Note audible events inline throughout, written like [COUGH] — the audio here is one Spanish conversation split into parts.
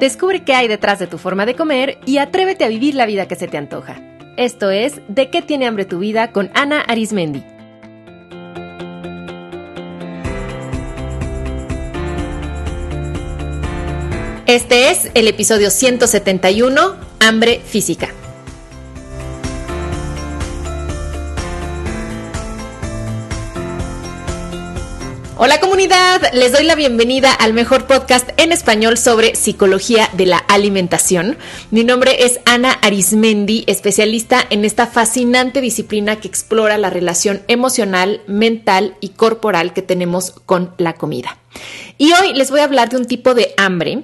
Descubre qué hay detrás de tu forma de comer y atrévete a vivir la vida que se te antoja. Esto es De qué tiene hambre tu vida con Ana Arismendi. Este es el episodio 171, Hambre Física. Hola comunidad, les doy la bienvenida al mejor podcast en español sobre psicología de la alimentación. Mi nombre es Ana Arismendi, especialista en esta fascinante disciplina que explora la relación emocional, mental y corporal que tenemos con la comida. Y hoy les voy a hablar de un tipo de hambre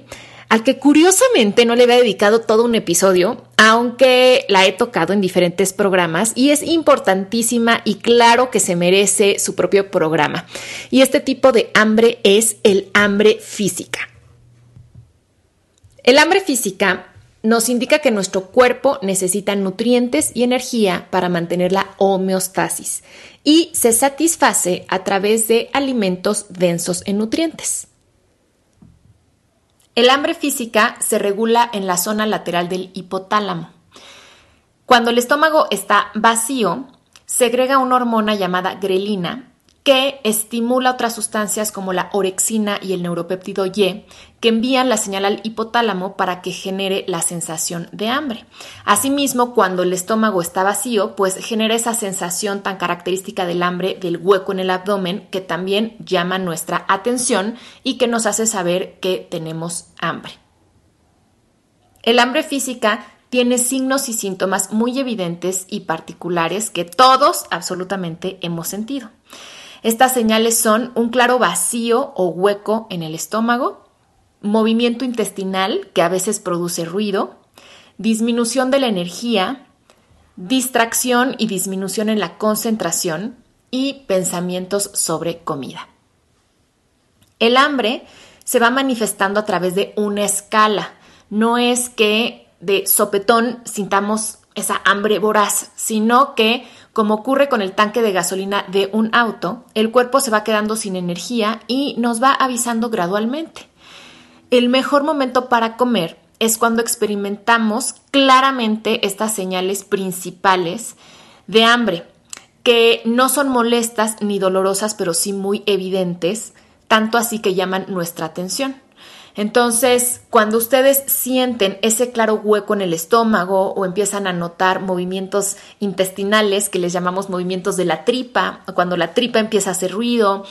al que curiosamente no le había dedicado todo un episodio, aunque la he tocado en diferentes programas y es importantísima y claro que se merece su propio programa. Y este tipo de hambre es el hambre física. El hambre física nos indica que nuestro cuerpo necesita nutrientes y energía para mantener la homeostasis y se satisface a través de alimentos densos en nutrientes. El hambre física se regula en la zona lateral del hipotálamo. Cuando el estómago está vacío, segrega una hormona llamada grelina que estimula otras sustancias como la orexina y el neuropéptido Y, que envían la señal al hipotálamo para que genere la sensación de hambre. Asimismo, cuando el estómago está vacío, pues genera esa sensación tan característica del hambre del hueco en el abdomen que también llama nuestra atención y que nos hace saber que tenemos hambre. El hambre física tiene signos y síntomas muy evidentes y particulares que todos absolutamente hemos sentido. Estas señales son un claro vacío o hueco en el estómago, movimiento intestinal que a veces produce ruido, disminución de la energía, distracción y disminución en la concentración y pensamientos sobre comida. El hambre se va manifestando a través de una escala. No es que de sopetón sintamos esa hambre voraz, sino que como ocurre con el tanque de gasolina de un auto, el cuerpo se va quedando sin energía y nos va avisando gradualmente. El mejor momento para comer es cuando experimentamos claramente estas señales principales de hambre, que no son molestas ni dolorosas, pero sí muy evidentes, tanto así que llaman nuestra atención. Entonces, cuando ustedes sienten ese claro hueco en el estómago o empiezan a notar movimientos intestinales que les llamamos movimientos de la tripa, cuando la tripa empieza a hacer ruido,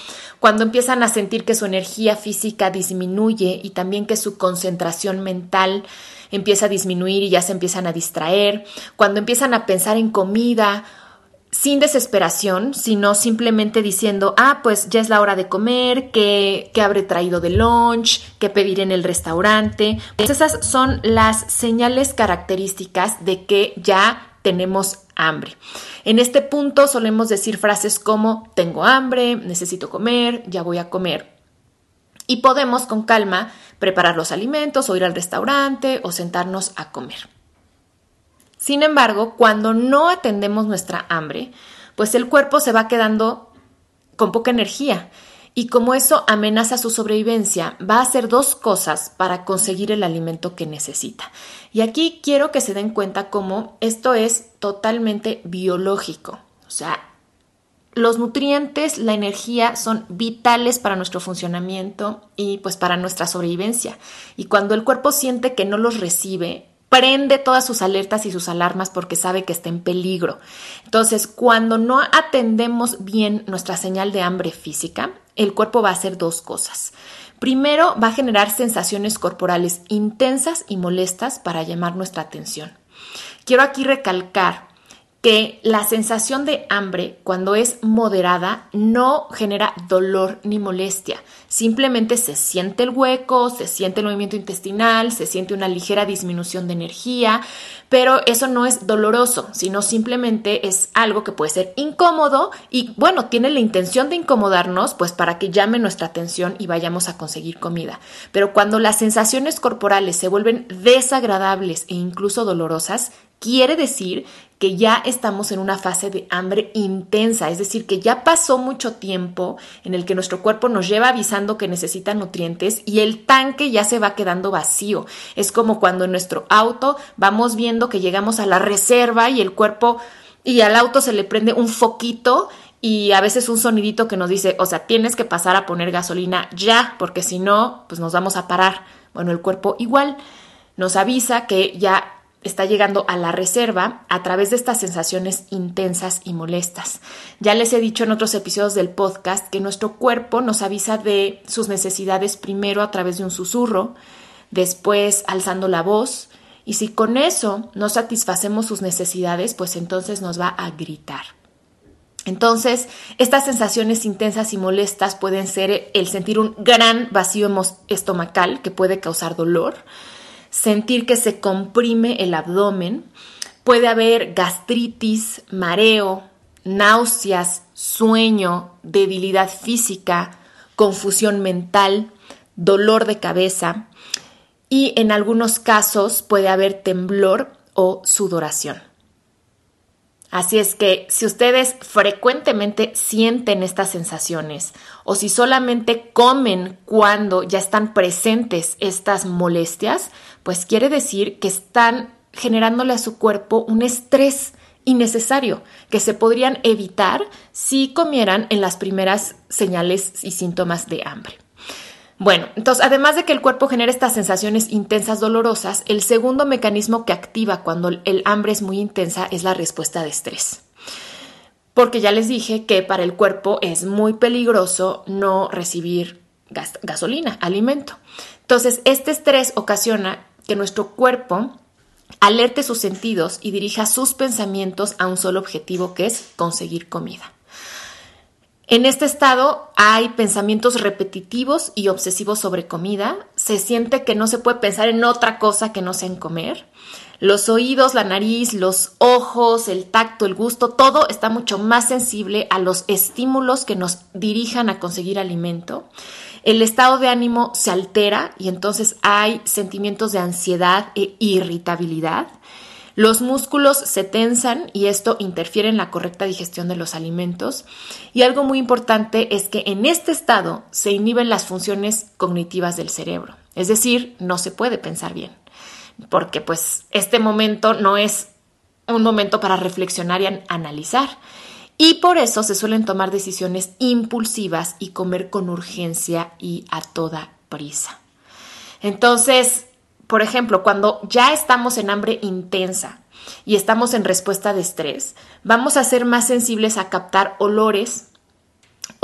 cuando empiezan a sentir que su energía física disminuye y también que su concentración mental empieza a disminuir y ya se empiezan a distraer, cuando empiezan a pensar en comida sin desesperación, sino simplemente diciendo, ah, pues ya es la hora de comer, ¿qué, habré traído de lunch? ¿Qué pedir en el restaurante? Pues esas son las señales características de que ya tenemos hambre. En este punto solemos decir frases como tengo hambre, necesito comer, ya voy a comer. Y podemos con calma preparar los alimentos o ir al restaurante o sentarnos a comer. Sin embargo, cuando no atendemos nuestra hambre, pues el cuerpo se va quedando con poca energía y como eso amenaza su sobrevivencia, va a hacer dos cosas para conseguir el alimento que necesita. Y aquí quiero que se den cuenta cómo esto es totalmente biológico. O sea, los nutrientes, la energía son vitales para nuestro funcionamiento y pues para nuestra sobrevivencia. Y cuando el cuerpo siente que no los recibe, prende todas sus alertas y sus alarmas porque sabe que está en peligro. Entonces, cuando no atendemos bien nuestra señal de hambre física, el cuerpo va a hacer dos cosas. Primero, va a generar sensaciones corporales intensas y molestas para llamar nuestra atención. Quiero aquí recalcar que la sensación de hambre, cuando es moderada, no genera dolor ni molestia. Simplemente se siente el hueco, se siente el movimiento intestinal, se siente una ligera disminución de energía, pero eso no es doloroso, sino simplemente es algo que puede ser incómodo y bueno, tiene la intención de incomodarnos, pues para que llame nuestra atención y vayamos a conseguir comida. Pero cuando las sensaciones corporales se vuelven desagradables e incluso dolorosas, quiere decir que ya estamos en una fase de hambre intensa, es decir, que ya pasó mucho tiempo en el que nuestro cuerpo nos lleva avisando que necesita nutrientes y el tanque ya se va quedando vacío. Es como cuando en nuestro auto vamos viendo que llegamos a la reserva y el cuerpo y al auto se le prende un foquito y a veces un sonidito que nos dice, o sea, tienes que pasar a poner gasolina ya, porque si no, pues nos vamos a parar. Bueno, el cuerpo igual nos avisa que ya está llegando a la reserva a través de estas sensaciones intensas y molestas. Ya les he dicho en otros episodios del podcast que nuestro cuerpo nos avisa de sus necesidades primero a través de un susurro, después alzando la voz, y si con eso no satisfacemos sus necesidades, pues entonces nos va a gritar. Entonces, estas sensaciones intensas y molestas pueden ser el sentir un gran vacío estomacal que puede causar dolor, sentir que se comprime el abdomen, puede haber gastritis, mareo, náuseas, sueño, debilidad física, confusión mental, dolor de cabeza y en algunos casos puede haber temblor o sudoración. Así es que si ustedes frecuentemente sienten estas sensaciones o si solamente comen cuando ya están presentes estas molestias, pues quiere decir que están generándole a su cuerpo un estrés innecesario que se podrían evitar si comieran en las primeras señales y síntomas de hambre. Bueno, entonces, además de que el cuerpo genera estas sensaciones intensas dolorosas, el segundo mecanismo que activa cuando el hambre es muy intensa es la respuesta de estrés. Porque ya les dije que para el cuerpo es muy peligroso no recibir gasolina, alimento. Entonces, este estrés ocasiona que nuestro cuerpo alerte sus sentidos y dirija sus pensamientos a un solo objetivo que es conseguir comida. En este estado hay pensamientos repetitivos y obsesivos sobre comida, se siente que no se puede pensar en otra cosa que no sea en comer. Los oídos, la nariz, los ojos, el tacto, el gusto, todo está mucho más sensible a los estímulos que nos dirijan a conseguir alimento. El estado de ánimo se altera y entonces hay sentimientos de ansiedad e irritabilidad. Los músculos se tensan y esto interfiere en la correcta digestión de los alimentos. Y algo muy importante es que en este estado se inhiben las funciones cognitivas del cerebro. Es decir, no se puede pensar bien. Porque pues este momento no es un momento para reflexionar y analizar. Y por eso se suelen tomar decisiones impulsivas y comer con urgencia y a toda prisa. Entonces, por ejemplo, cuando ya estamos en hambre intensa y estamos en respuesta de estrés, vamos a ser más sensibles a captar olores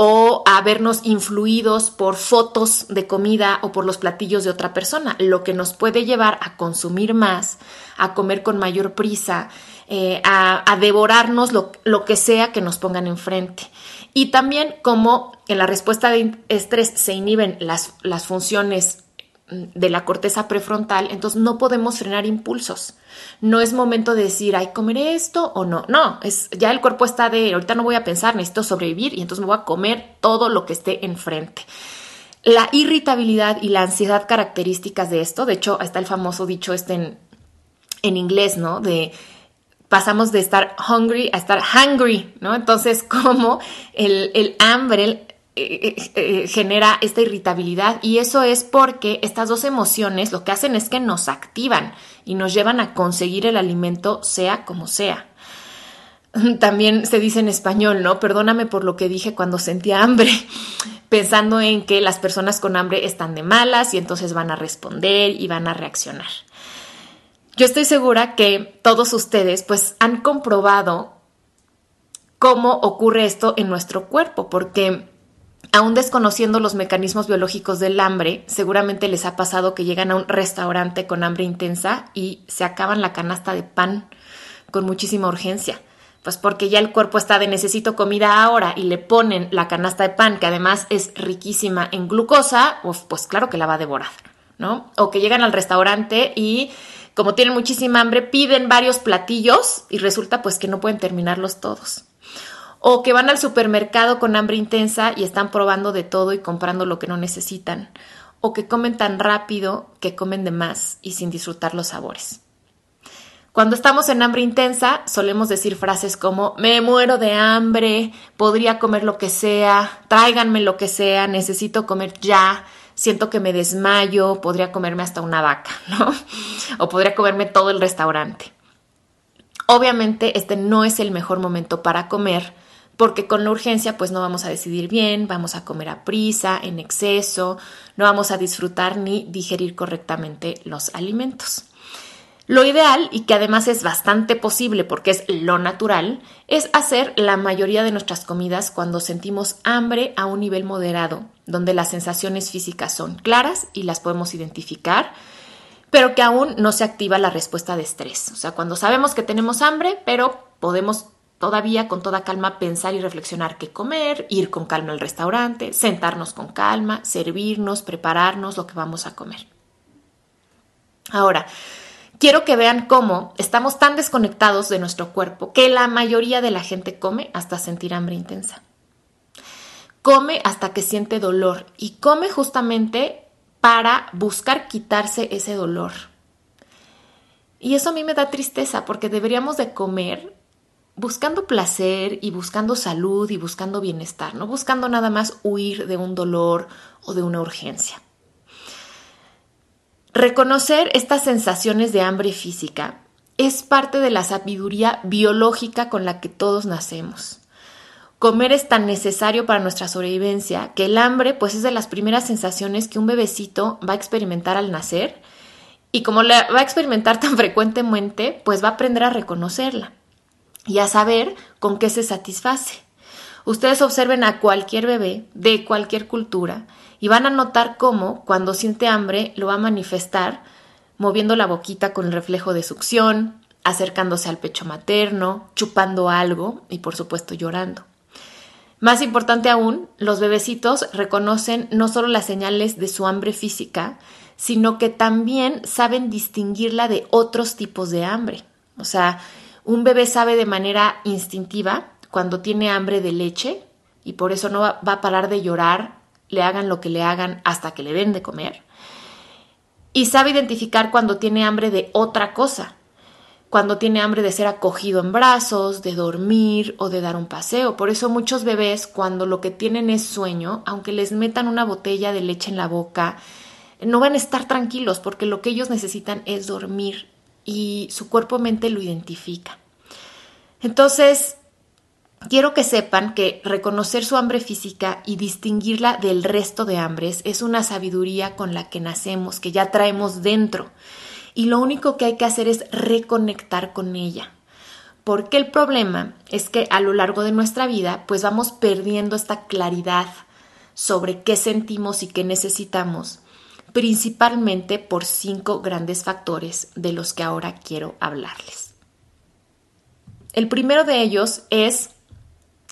o a vernos influidos por fotos de comida o por los platillos de otra persona, lo que nos puede llevar a consumir más, a comer con mayor prisa, eh, a, devorarnos lo, que sea que nos pongan enfrente. Y también como en la respuesta de estrés se inhiben las, las funciones de la corteza prefrontal, entonces no podemos frenar impulsos. No es momento de decir, ay, comeré esto o no. No, es ya el cuerpo está de, ahorita no voy a pensar, necesito sobrevivir y entonces me voy a comer todo lo que esté enfrente. La irritabilidad y la ansiedad características de esto, de hecho, está el famoso dicho este en, en inglés, ¿no? De pasamos de estar hungry a estar hungry, ¿no? Entonces, [LAUGHS] como el, el hambre, eh, eh, eh, genera esta irritabilidad y eso es porque estas dos emociones lo que hacen es que nos activan y nos llevan a conseguir el alimento sea como sea. [LAUGHS] También se dice en español, ¿no? Perdóname por lo que dije cuando sentía hambre, [LAUGHS] pensando en que las personas con hambre están de malas y entonces van a responder y van a reaccionar. Yo estoy segura que todos ustedes pues han comprobado cómo ocurre esto en nuestro cuerpo, porque Aún desconociendo los mecanismos biológicos del hambre, seguramente les ha pasado que llegan a un restaurante con hambre intensa y se acaban la canasta de pan con muchísima urgencia. Pues porque ya el cuerpo está de necesito comida ahora y le ponen la canasta de pan, que además es riquísima en glucosa, pues claro que la va a devorar, ¿no? O que llegan al restaurante y como tienen muchísima hambre, piden varios platillos y resulta pues que no pueden terminarlos todos o que van al supermercado con hambre intensa y están probando de todo y comprando lo que no necesitan, o que comen tan rápido que comen de más y sin disfrutar los sabores. Cuando estamos en hambre intensa, solemos decir frases como me muero de hambre, podría comer lo que sea, tráiganme lo que sea, necesito comer ya, siento que me desmayo, podría comerme hasta una vaca, [LAUGHS] ¿no? O podría comerme todo el restaurante. Obviamente este no es el mejor momento para comer, porque con la urgencia pues no vamos a decidir bien, vamos a comer a prisa, en exceso, no vamos a disfrutar ni digerir correctamente los alimentos. Lo ideal, y que además es bastante posible porque es lo natural, es hacer la mayoría de nuestras comidas cuando sentimos hambre a un nivel moderado, donde las sensaciones físicas son claras y las podemos identificar, pero que aún no se activa la respuesta de estrés. O sea, cuando sabemos que tenemos hambre, pero podemos todavía con toda calma pensar y reflexionar qué comer, ir con calma al restaurante, sentarnos con calma, servirnos, prepararnos lo que vamos a comer. Ahora, quiero que vean cómo estamos tan desconectados de nuestro cuerpo que la mayoría de la gente come hasta sentir hambre intensa. Come hasta que siente dolor y come justamente para buscar quitarse ese dolor. Y eso a mí me da tristeza porque deberíamos de comer buscando placer y buscando salud y buscando bienestar, no buscando nada más huir de un dolor o de una urgencia. Reconocer estas sensaciones de hambre física es parte de la sabiduría biológica con la que todos nacemos. Comer es tan necesario para nuestra sobrevivencia que el hambre pues es de las primeras sensaciones que un bebecito va a experimentar al nacer y como la va a experimentar tan [LAUGHS] frecuentemente pues va a aprender a reconocerla y a saber con qué se satisface. Ustedes observen a cualquier bebé de cualquier cultura y van a notar cómo cuando siente hambre lo va a manifestar moviendo la boquita con el reflejo de succión, acercándose al pecho materno, chupando algo y por supuesto llorando. Más importante aún, los bebecitos reconocen no solo las señales de su hambre física, sino que también saben distinguirla de otros tipos de hambre. O sea, un bebé sabe de manera instintiva cuando tiene hambre de leche y por eso no va, a parar de llorar, le hagan lo que le hagan hasta que le den de comer. Y sabe identificar cuando tiene hambre de otra cosa, cuando tiene hambre de ser acogido en brazos, de dormir o de dar un paseo. Por eso muchos bebés cuando lo que tienen es sueño, aunque les metan una botella de leche en la boca, no van a estar tranquilos porque lo que ellos necesitan es dormir y su cuerpo-mente lo identifica. Entonces, Quiero que sepan que reconocer su hambre física y distinguirla del resto de hambres es una sabiduría con la que nacemos, que ya traemos dentro. Y lo único que hay que hacer es reconectar con ella. Porque el problema es que a lo largo de nuestra vida pues vamos perdiendo esta claridad sobre qué sentimos y qué necesitamos, principalmente por cinco grandes factores de los que ahora quiero hablarles. El primero de ellos es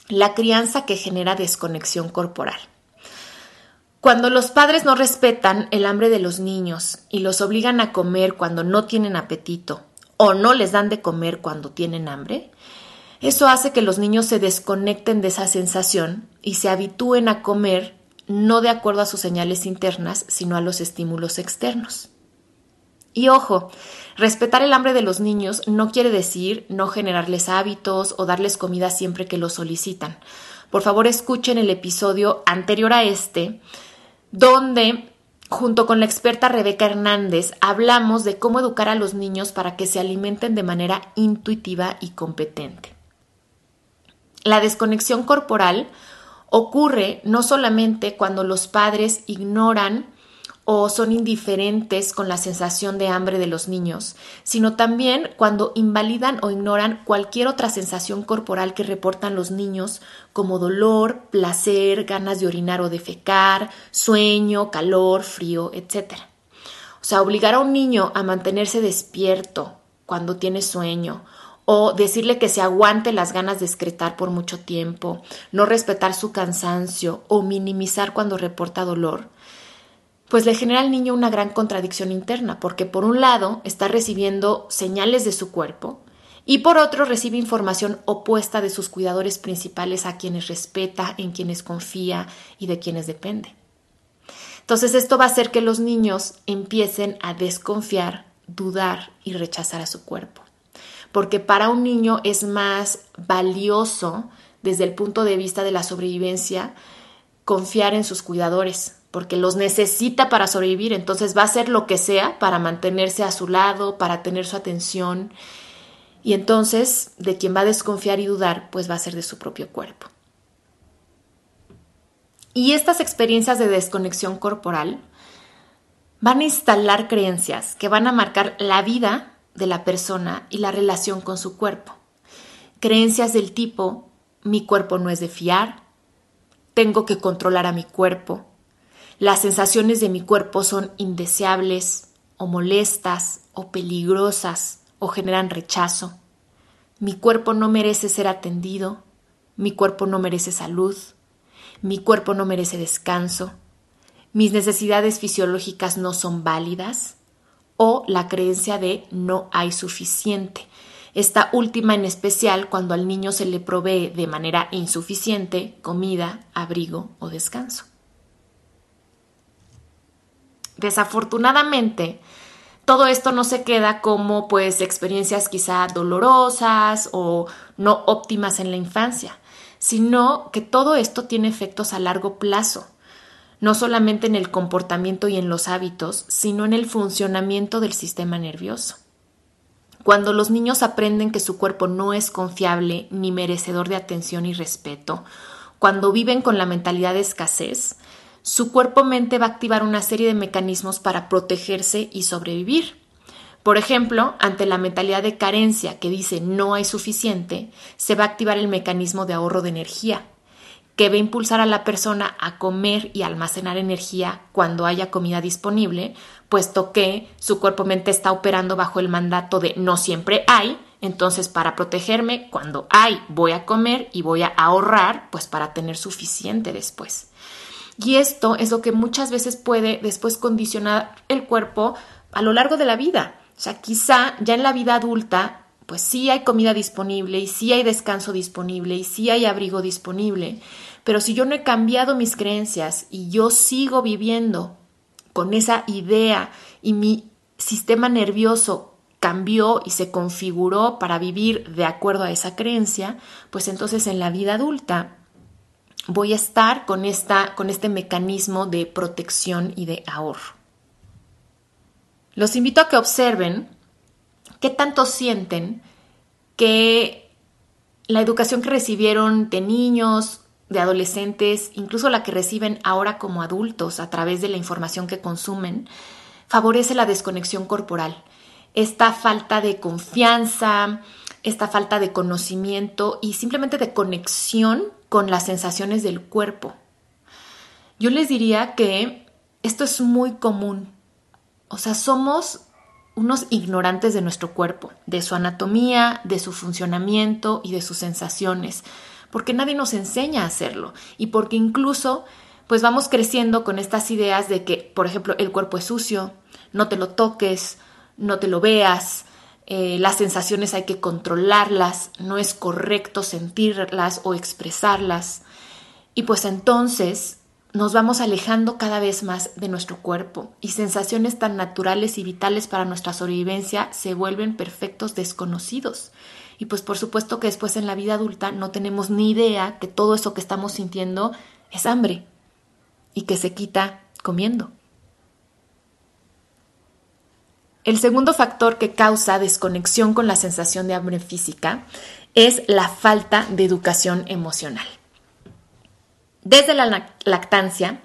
la crianza que genera desconexión corporal. Cuando los padres no respetan el hambre de los niños y los obligan a comer cuando no tienen apetito o no les dan de comer cuando tienen hambre, eso hace que los niños se desconecten de esa sensación y se habitúen a comer no de acuerdo a sus señales internas, sino a los estímulos externos. Y ojo, respetar el hambre de los niños no quiere decir no generarles hábitos o darles comida siempre que lo solicitan. Por favor, escuchen el episodio anterior a este, donde junto con la experta Rebeca Hernández hablamos de cómo educar a los niños para que se alimenten de manera intuitiva y competente. La desconexión corporal ocurre no solamente cuando los padres ignoran o son indiferentes con la sensación de hambre de los niños, sino también cuando invalidan o ignoran cualquier otra sensación corporal que reportan los niños, como dolor, placer, ganas de orinar o defecar, sueño, calor, frío, etc. O sea, obligar a un niño a mantenerse despierto cuando tiene sueño o decirle que se aguante las ganas de excretar por mucho tiempo, no respetar su cansancio o minimizar cuando reporta dolor, pues le genera al niño una gran contradicción interna, porque por un lado está recibiendo señales de su cuerpo y por otro recibe información opuesta de sus cuidadores principales a quienes respeta, en quienes confía y de quienes depende. Entonces esto va a hacer que los niños empiecen a desconfiar, dudar y rechazar a su cuerpo. Porque para un niño es más valioso desde el punto de vista de la sobrevivencia confiar en sus cuidadores, porque los necesita para sobrevivir, entonces va a hacer lo que sea para mantenerse a su lado, para tener su atención, y entonces de quien va a desconfiar y dudar, pues va a ser de su propio cuerpo. Y estas experiencias de desconexión corporal van a instalar creencias que van a marcar la vida de la persona y la relación con su cuerpo. Creencias del tipo, mi cuerpo no es de fiar, tengo que controlar a mi cuerpo, las sensaciones de mi cuerpo son indeseables o molestas o peligrosas o generan rechazo. Mi cuerpo no merece ser atendido, mi cuerpo no merece salud, mi cuerpo no merece descanso, mis necesidades fisiológicas no son válidas o la creencia de no hay suficiente. Esta última en especial cuando al niño se le provee de manera insuficiente comida, abrigo o descanso. Desafortunadamente, todo esto no se queda como pues experiencias quizá dolorosas o no óptimas en la infancia, sino que todo esto tiene efectos a largo plazo, no solamente en el comportamiento y en los hábitos, sino en el funcionamiento del sistema nervioso. Cuando los niños aprenden que su cuerpo no es confiable ni merecedor de atención y respeto, cuando viven con la mentalidad de escasez, su cuerpo-mente va a activar una serie de mecanismos para protegerse y sobrevivir. Por ejemplo, ante la mentalidad de carencia que dice no hay suficiente, se va a activar el mecanismo de ahorro de energía, que va a impulsar a la persona a comer y almacenar energía cuando haya comida disponible, puesto que su cuerpo-mente está operando bajo el mandato de no siempre hay, entonces para protegerme, cuando hay, voy a comer y voy a ahorrar, pues para tener suficiente después. Y esto es lo que muchas veces puede después condicionar el cuerpo a lo largo de la vida. O sea, quizá ya en la vida adulta, pues sí hay comida disponible y sí hay descanso disponible y sí hay abrigo disponible, pero si yo no he cambiado mis creencias y yo sigo viviendo con esa idea y mi sistema nervioso cambió y se configuró para vivir de acuerdo a esa creencia, pues entonces en la vida adulta voy a estar con, esta, con este mecanismo de protección y de ahorro. Los invito a que observen qué tanto sienten que la educación que recibieron de niños, de adolescentes, incluso la que reciben ahora como adultos a través de la información que consumen, favorece la desconexión corporal. Esta falta de confianza, esta falta de conocimiento y simplemente de conexión con las sensaciones del cuerpo. Yo les diría que esto es muy común. O sea, somos unos ignorantes de nuestro cuerpo, de su anatomía, de su funcionamiento y de sus sensaciones, porque nadie nos enseña a hacerlo y porque incluso pues vamos creciendo con estas ideas de que, por ejemplo, el cuerpo es sucio, no te lo toques, no te lo veas, eh, las sensaciones hay que controlarlas, no es correcto sentirlas o expresarlas. Y pues entonces nos vamos alejando cada vez más de nuestro cuerpo y sensaciones tan naturales y vitales para nuestra sobrevivencia se vuelven perfectos desconocidos. Y pues por supuesto que después en la vida adulta no tenemos ni idea que todo eso que estamos sintiendo es hambre y que se quita comiendo. El segundo factor que causa desconexión con la sensación de hambre física es la falta de educación emocional. Desde la lactancia,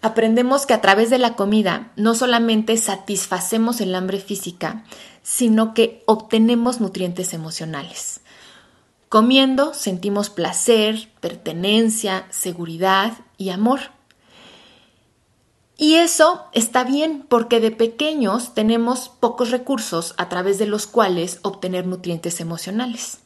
aprendemos que a través de la comida no solamente satisfacemos el hambre física, sino que obtenemos nutrientes emocionales. Comiendo sentimos placer, pertenencia, seguridad y amor. Y eso está bien porque de pequeños tenemos pocos recursos a través de los cuales obtener nutrientes emocionales.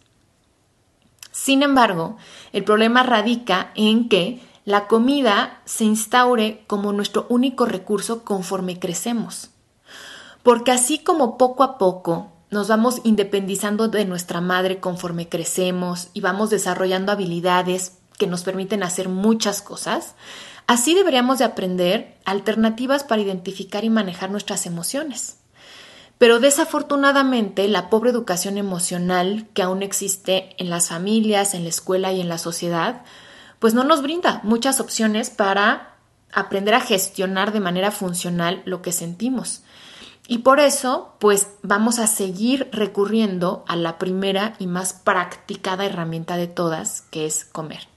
Sin embargo, el problema radica en que la comida se instaure como nuestro único recurso conforme crecemos. Porque así como poco a poco nos vamos independizando de nuestra madre conforme crecemos y vamos desarrollando habilidades que nos permiten hacer muchas cosas, Así deberíamos de aprender alternativas para identificar y manejar nuestras emociones. Pero desafortunadamente la pobre educación emocional que aún existe en las familias, en la escuela y en la sociedad, pues no nos brinda muchas opciones para aprender a gestionar de manera funcional lo que sentimos. Y por eso, pues vamos a seguir recurriendo a la primera y más practicada herramienta de todas, que es comer.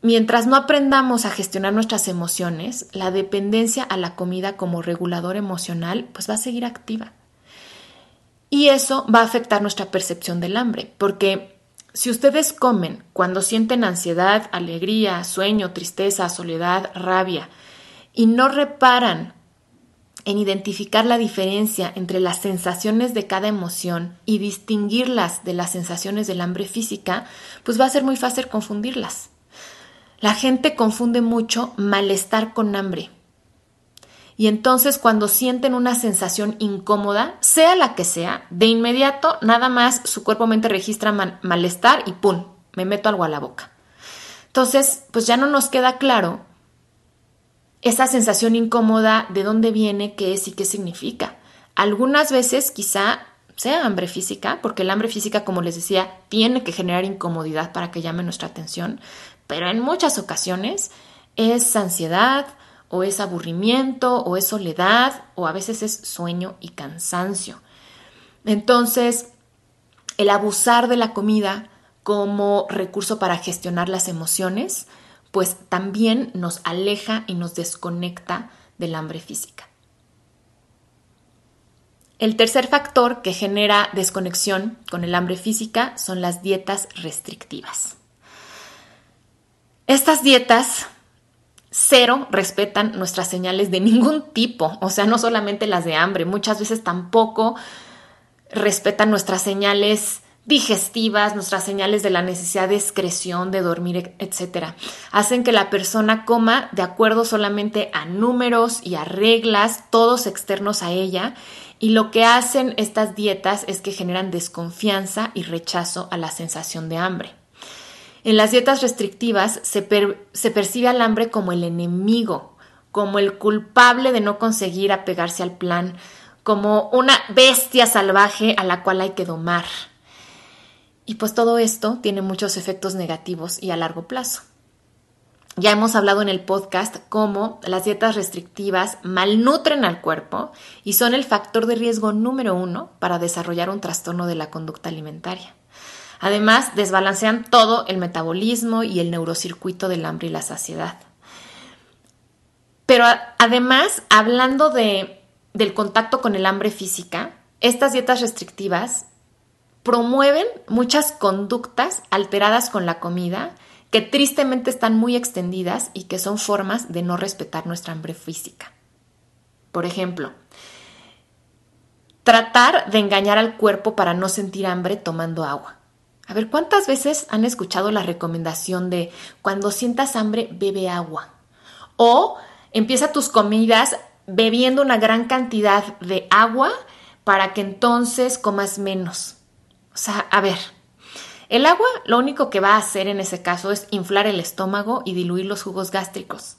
Mientras no aprendamos a gestionar nuestras emociones, la dependencia a la comida como regulador emocional pues va a seguir activa. Y eso va a afectar nuestra percepción del hambre, porque si ustedes comen cuando sienten ansiedad, alegría, sueño, tristeza, soledad, rabia, y no reparan en identificar la diferencia entre las sensaciones de cada emoción y distinguirlas de las sensaciones del hambre física, pues va a ser muy fácil confundirlas. La gente confunde mucho malestar con hambre. Y entonces cuando sienten una sensación incómoda, sea la que sea, de inmediato nada más su cuerpo mente registra malestar y ¡pum! me meto algo a la boca. Entonces, pues ya no nos queda claro esa sensación incómoda de dónde viene, qué es y qué significa. Algunas veces quizá sea hambre física, porque el hambre física, como les decía, tiene que generar incomodidad para que llame nuestra atención, pero en muchas ocasiones es ansiedad o es aburrimiento o es soledad o a veces es sueño y cansancio. Entonces, el abusar de la comida como recurso para gestionar las emociones, pues también nos aleja y nos desconecta del hambre física. El tercer factor que genera desconexión con el hambre física son las dietas restrictivas. Estas dietas cero respetan nuestras señales de ningún tipo, o sea, no solamente las de hambre, muchas veces tampoco respetan nuestras señales digestivas, nuestras señales de la necesidad de excreción, de dormir, etc. Hacen que la persona coma de acuerdo solamente a números y a reglas, todos externos a ella, y lo que hacen estas dietas es que generan desconfianza y rechazo a la sensación de hambre. En las dietas restrictivas se, percibe al hambre como el enemigo, como el culpable de no conseguir apegarse al plan, como una bestia salvaje a la cual hay que domar. Y pues todo esto tiene muchos efectos negativos y a largo plazo. Ya hemos hablado en el podcast cómo las dietas restrictivas malnutren al cuerpo y son el factor de riesgo número uno para desarrollar un trastorno de la conducta alimentaria. Además, desbalancean todo el metabolismo y el neurocircuito del hambre y la saciedad. Pero además, hablando de, del contacto con el hambre física, estas dietas restrictivas promueven muchas conductas alteradas con la comida que tristemente están muy extendidas y que son formas de no respetar nuestra hambre física. Por ejemplo, tratar de engañar al cuerpo para no sentir hambre tomando agua. A ver, ¿cuántas veces han escuchado la recomendación de cuando sientas hambre, bebe agua? O empieza tus comidas bebiendo una gran cantidad de agua para que entonces comas menos. O sea, a ver, el agua lo único que va a hacer en ese caso es inflar el estómago y diluir los jugos gástricos,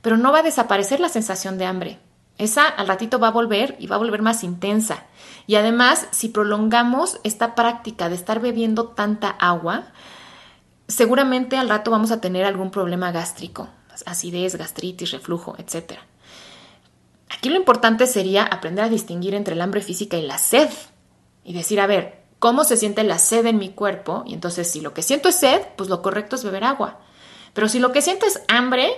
pero no va a desaparecer la sensación de hambre. Esa al ratito va a volver y va a volver más intensa. Y además, si prolongamos esta práctica de estar bebiendo tanta agua, seguramente al rato vamos a tener algún problema gástrico, acidez, gastritis, reflujo, etc. Aquí lo importante sería aprender a distinguir entre el hambre física y la sed y decir, a ver, ¿cómo se siente la sed en mi cuerpo? Y entonces, si lo que siento es sed, pues lo correcto es beber agua. Pero si lo que siento es hambre,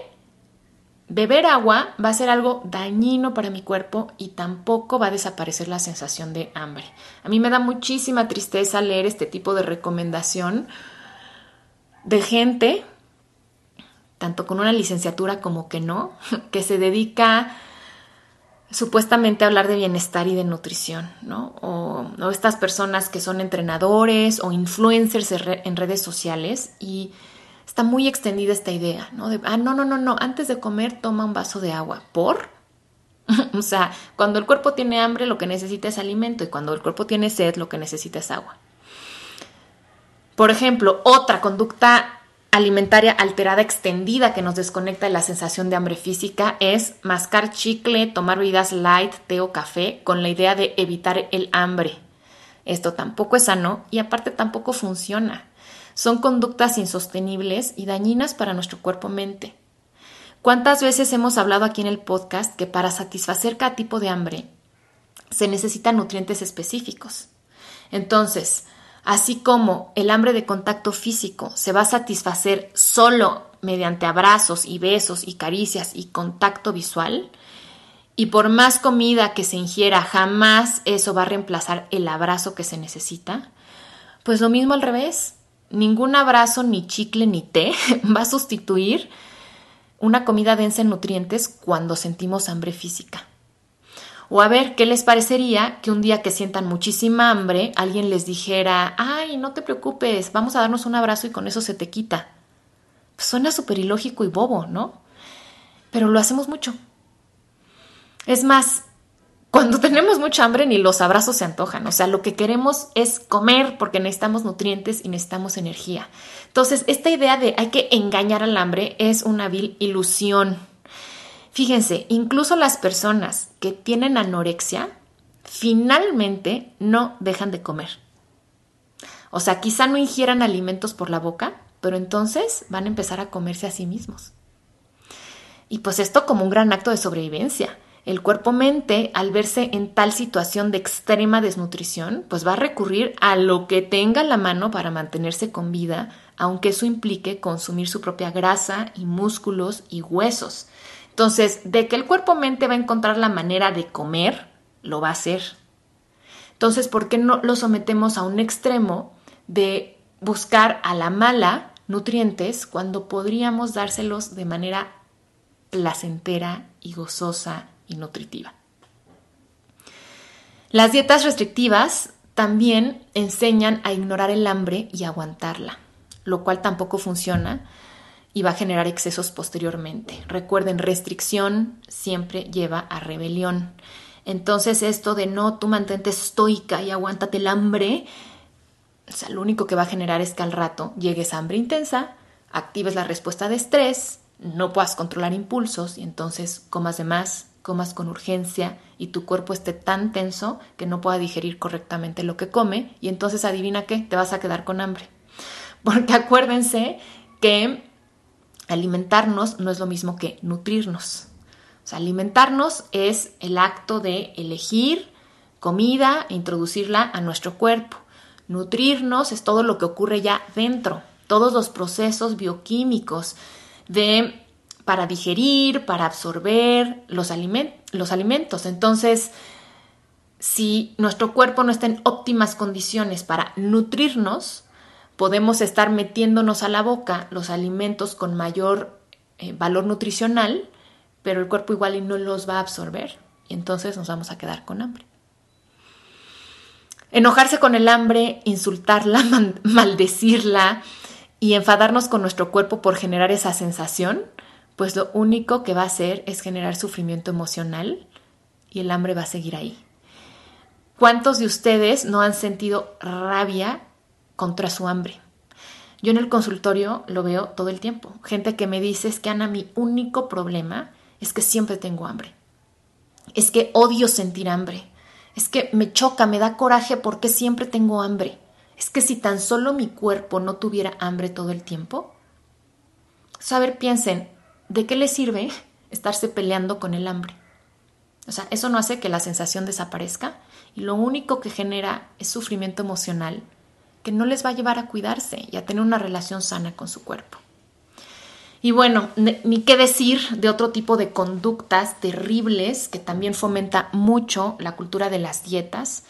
Beber agua va a ser algo dañino para mi cuerpo y tampoco va a desaparecer la sensación de hambre. A mí me da muchísima tristeza leer este tipo de recomendación de gente, tanto con una licenciatura como que no, [LAUGHS] que se dedica supuestamente hablar de bienestar y de nutrición, ¿no? O, o estas personas que son entrenadores o influencers en redes sociales y está muy extendida esta idea, ¿no? De, ah, no, no, no, no, antes de comer toma un vaso de agua. ¿Por? [LAUGHS] o sea, cuando el cuerpo tiene hambre lo que necesita es alimento y cuando el cuerpo tiene sed lo que necesita es agua. Por ejemplo, otra conducta alimentaria alterada extendida que nos desconecta de la sensación de hambre física es mascar chicle, tomar bebidas light, té o café con la idea de evitar el hambre. Esto tampoco es sano y aparte tampoco funciona. Son conductas insostenibles y dañinas para nuestro cuerpo-mente. ¿Cuántas veces hemos hablado aquí en el podcast que para satisfacer cada tipo de hambre se necesitan nutrientes específicos? Entonces, así como el hambre de contacto físico se va a satisfacer solo mediante abrazos y besos y caricias y contacto visual, y por más comida que se ingiera, jamás eso va a reemplazar el abrazo que se necesita, pues lo mismo al revés. Ningún abrazo, ni chicle, ni té [LAUGHS] va a sustituir una comida densa en nutrientes cuando sentimos hambre física. O a ver, ¿qué les parecería que un día que sientan muchísima hambre, alguien les dijera, ay, no te preocupes, vamos a darnos un abrazo y con eso se te quita? suena súper ilógico y bobo, ¿no? Pero lo hacemos mucho. Es más, cuando tenemos mucha hambre ni los abrazos se antojan, o sea, lo que queremos es comer porque necesitamos nutrientes y necesitamos energía. Entonces, esta idea de hay que engañar al hambre es una vil ilusión. Fíjense, incluso las personas que tienen anorexia finalmente no dejan de comer. O sea, quizá no ingieran alimentos por la boca, pero entonces van a empezar a comerse a sí mismos. Y pues esto como un gran acto de sobrevivencia. El cuerpo-mente, al verse en tal situación de extrema desnutrición, pues va a recurrir a lo que tenga la mano para mantenerse con vida, aunque eso implique consumir su propia grasa y músculos y huesos. Entonces, de que el cuerpo-mente va a encontrar la manera de comer, lo va a hacer. Entonces, ¿por qué no lo sometemos a un extremo de buscar a la mala nutrientes cuando podríamos dárselos de manera placentera y gozosa y nutritiva? Las dietas restrictivas también enseñan a ignorar el hambre y aguantarla, lo cual tampoco funciona y va a generar excesos posteriormente. Recuerden, restricción siempre lleva a rebelión. Entonces esto de no, tú mantente estoica y aguántate el hambre, o sea, lo único que va a generar es que al rato llegues a hambre intensa, actives la respuesta de estrés, no puedas controlar impulsos y entonces comas de más, comas con urgencia y tu cuerpo esté tan tenso que no pueda digerir correctamente lo que come y entonces adivina qué, te vas a quedar con hambre. [LAUGHS] Porque acuérdense que alimentarnos no es lo mismo que nutrirnos. O sea, alimentarnos es el acto de elegir comida e introducirla a nuestro cuerpo. Nutrirnos es todo lo que ocurre ya dentro, todos los procesos bioquímicos de para digerir, para absorber los, los alimentos. Entonces, si nuestro cuerpo no está en óptimas condiciones para nutrirnos, podemos estar metiéndonos a la boca los alimentos con mayor eh, valor nutricional, pero el cuerpo igual y no los va a absorber y entonces nos vamos a quedar con hambre. Enojarse con el hambre, insultarla, [LAUGHS] maldecirla y enfadarnos con nuestro cuerpo por generar esa sensación, pues lo único que va a hacer es generar sufrimiento emocional y el hambre va a seguir ahí. ¿Cuántos de ustedes no han sentido rabia contra su hambre. Yo en el consultorio lo veo todo el tiempo. Gente que me dice es que Ana, mi único problema es que siempre tengo hambre. Es que odio sentir hambre. Es que me choca, me da coraje porque siempre tengo hambre. Es que si tan solo mi cuerpo no tuviera hambre todo el tiempo. Saber, piensen, ¿de qué le sirve estarse peleando con el hambre? O sea, eso no hace que la sensación desaparezca y lo único que genera es sufrimiento emocional que no les va a llevar a cuidarse y a tener una relación sana con su cuerpo. Y bueno, ni qué decir de otro tipo de conductas terribles que también fomenta mucho la cultura de las dietas,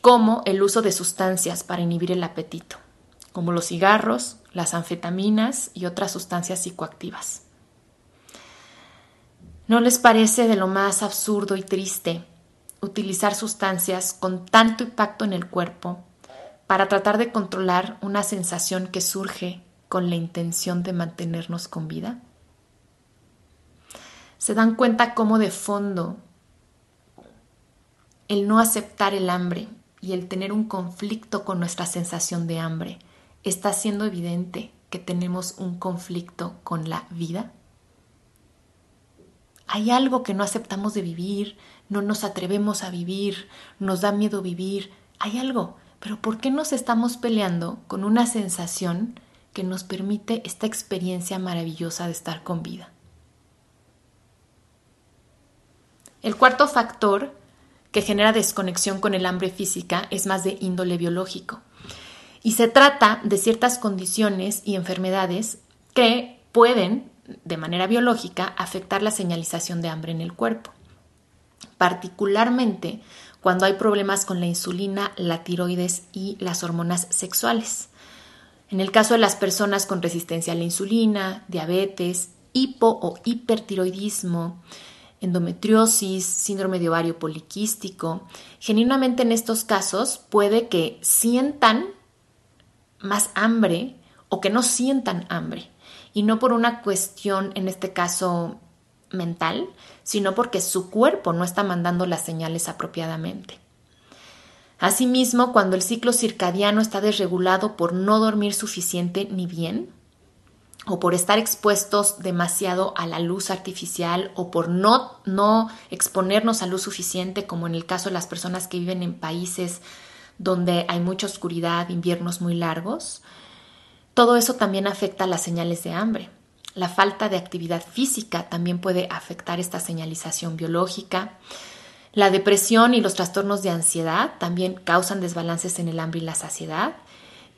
como el uso de sustancias para inhibir el apetito, como los cigarros, las anfetaminas y otras sustancias psicoactivas. ¿No les parece de lo más absurdo y triste utilizar sustancias con tanto impacto en el cuerpo para tratar de controlar una sensación que surge con la intención de mantenernos con vida? ¿Se dan cuenta cómo de fondo el no aceptar el hambre y el tener un conflicto con nuestra sensación de hambre está siendo evidente que tenemos un conflicto con la vida? Hay algo que no aceptamos de vivir, no nos atrevemos a vivir, nos da miedo vivir, hay algo, pero ¿por qué nos estamos peleando con una sensación que nos permite esta experiencia maravillosa de estar con vida? El cuarto factor que genera desconexión con el hambre física es más de índole biológico. Y se trata de ciertas condiciones y enfermedades que pueden, de manera biológica, afectar la señalización de hambre en el cuerpo. Particularmente cuando hay problemas con la insulina, la tiroides y las hormonas sexuales. En el caso de las personas con resistencia a la insulina, diabetes, hipo o hipertiroidismo, endometriosis, síndrome de ovario poliquístico. Genuinamente en estos casos puede que sientan más hambre o que no sientan hambre. Y no por una cuestión, en este caso, mental, sino porque su cuerpo no está mandando las señales apropiadamente. Asimismo, cuando el ciclo circadiano está desregulado por no dormir suficiente ni bien, o por estar expuestos demasiado a la luz artificial o por no, no exponernos a luz suficiente, como en el caso de las personas que viven en países donde hay mucha oscuridad, inviernos muy largos, todo eso también afecta las señales de hambre. La falta de actividad física también puede afectar esta señalización biológica. La depresión y los trastornos de ansiedad también causan desbalances en el hambre y la saciedad.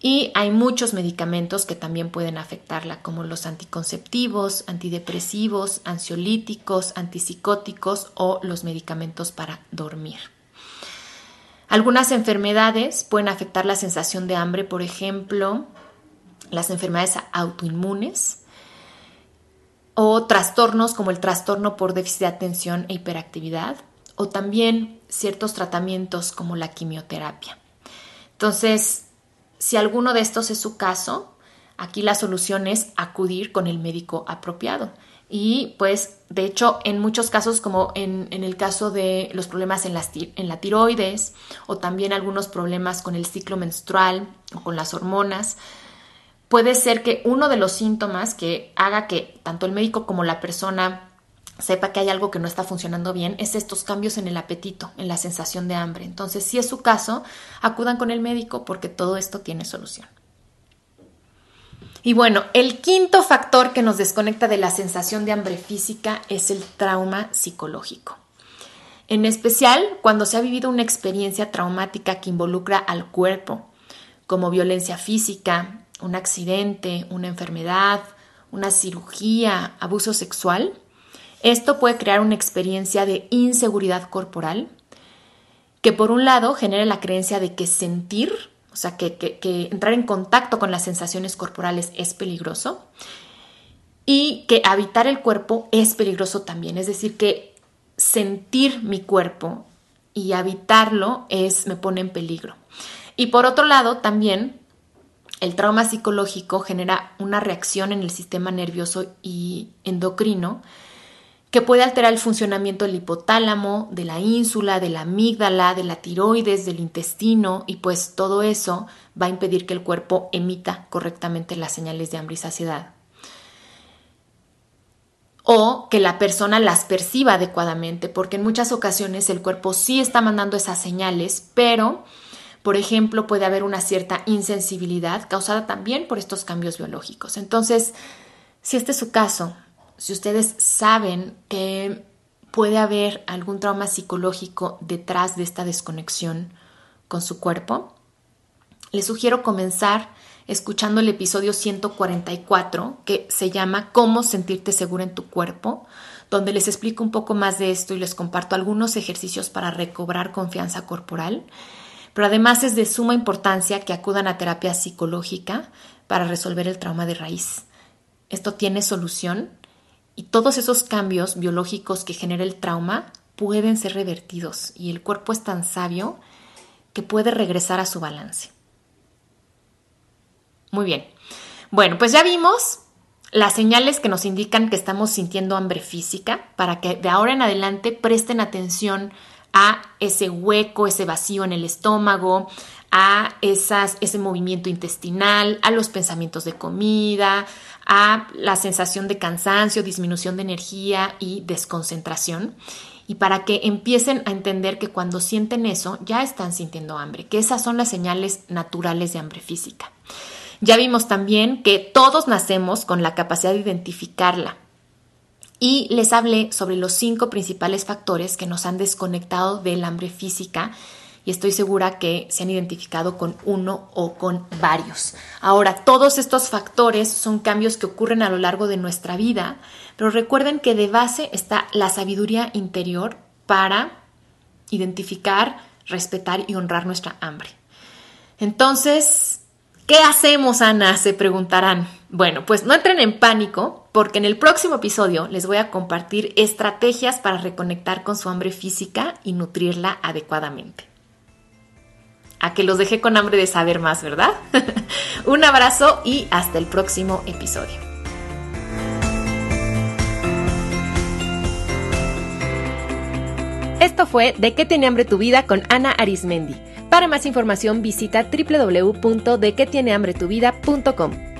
Y hay muchos medicamentos que también pueden afectarla, como los anticonceptivos, antidepresivos, ansiolíticos, antipsicóticos o los medicamentos para dormir. Algunas enfermedades pueden afectar la sensación de hambre, por ejemplo, las enfermedades autoinmunes o trastornos como el trastorno por déficit de atención e hiperactividad o también ciertos tratamientos como la quimioterapia. Entonces, si alguno de estos es su caso, aquí la solución es acudir con el médico apropiado. Y pues, de hecho, en muchos casos, como en, el caso de los problemas en, en la tiroides o también algunos problemas con el ciclo menstrual o con las hormonas, puede ser que uno de los síntomas que haga que tanto el médico como la persona sepa que hay algo que no está funcionando bien, es estos cambios en el apetito, en la sensación de hambre. Entonces, si es su caso, acudan con el médico porque todo esto tiene solución. Y bueno, el quinto factor que nos desconecta de la sensación de hambre física es el trauma psicológico. En especial cuando se ha vivido una experiencia traumática que involucra al cuerpo, como violencia física, un accidente, una enfermedad, una cirugía, abuso sexual, esto puede crear una experiencia de inseguridad corporal que por un lado genera la creencia de que sentir, o sea, que, entrar en contacto con las sensaciones corporales es peligroso y que habitar el cuerpo es peligroso también, es decir, que sentir mi cuerpo y habitarlo es me pone en peligro. Y por otro lado, también el trauma psicológico genera una reacción en el sistema nervioso y endocrino que puede alterar el funcionamiento del hipotálamo, de la ínsula, de la amígdala, de la tiroides, del intestino y pues todo eso va a impedir que el cuerpo emita correctamente las señales de hambre y saciedad. O que la persona las perciba adecuadamente, porque en muchas ocasiones el cuerpo sí está mandando esas señales, pero, por ejemplo, puede haber una cierta insensibilidad causada también por estos cambios biológicos. Entonces, si este es su caso, si ustedes saben que puede haber algún trauma psicológico detrás de esta desconexión con su cuerpo, les sugiero comenzar escuchando el episodio 144 que se llama Cómo sentirte segura en tu cuerpo, donde les explico un poco más de esto y les comparto algunos ejercicios para recobrar confianza corporal. Pero además es de suma importancia que acudan a terapia psicológica para resolver el trauma de raíz. Esto tiene solución y todos esos cambios biológicos que genera el trauma pueden ser revertidos y el cuerpo es tan sabio que puede regresar a su balance. Muy bien. Bueno, pues ya vimos las señales que nos indican que estamos sintiendo hambre física para que de ahora en adelante presten atención a ese hueco, ese vacío en el estómago, a esas, ese movimiento intestinal, a los pensamientos de comida, a la sensación de cansancio, disminución de energía y desconcentración. Y para que empiecen a entender que cuando sienten eso, ya están sintiendo hambre, que esas son las señales naturales de hambre física. Ya vimos también que todos nacemos con la capacidad de identificarla. Y les hablé sobre los cinco principales factores que nos han desconectado del hambre física y estoy segura que se han identificado con uno o con varios. Ahora, todos estos factores son cambios que ocurren a lo largo de nuestra vida, pero recuerden que de base está la sabiduría interior para identificar, respetar y honrar nuestra hambre. Entonces, ¿qué hacemos, Ana? Se preguntarán. Bueno, pues no entren en pánico porque en el próximo episodio les voy a compartir estrategias para reconectar con su hambre física y nutrirla adecuadamente a que los dejé con hambre de saber más, ¿verdad? [LAUGHS] Un abrazo y hasta el próximo episodio. Esto fue De qué tiene hambre tu vida con Ana Arismendi. Para más información visita www.dequetienehambretuvida.com.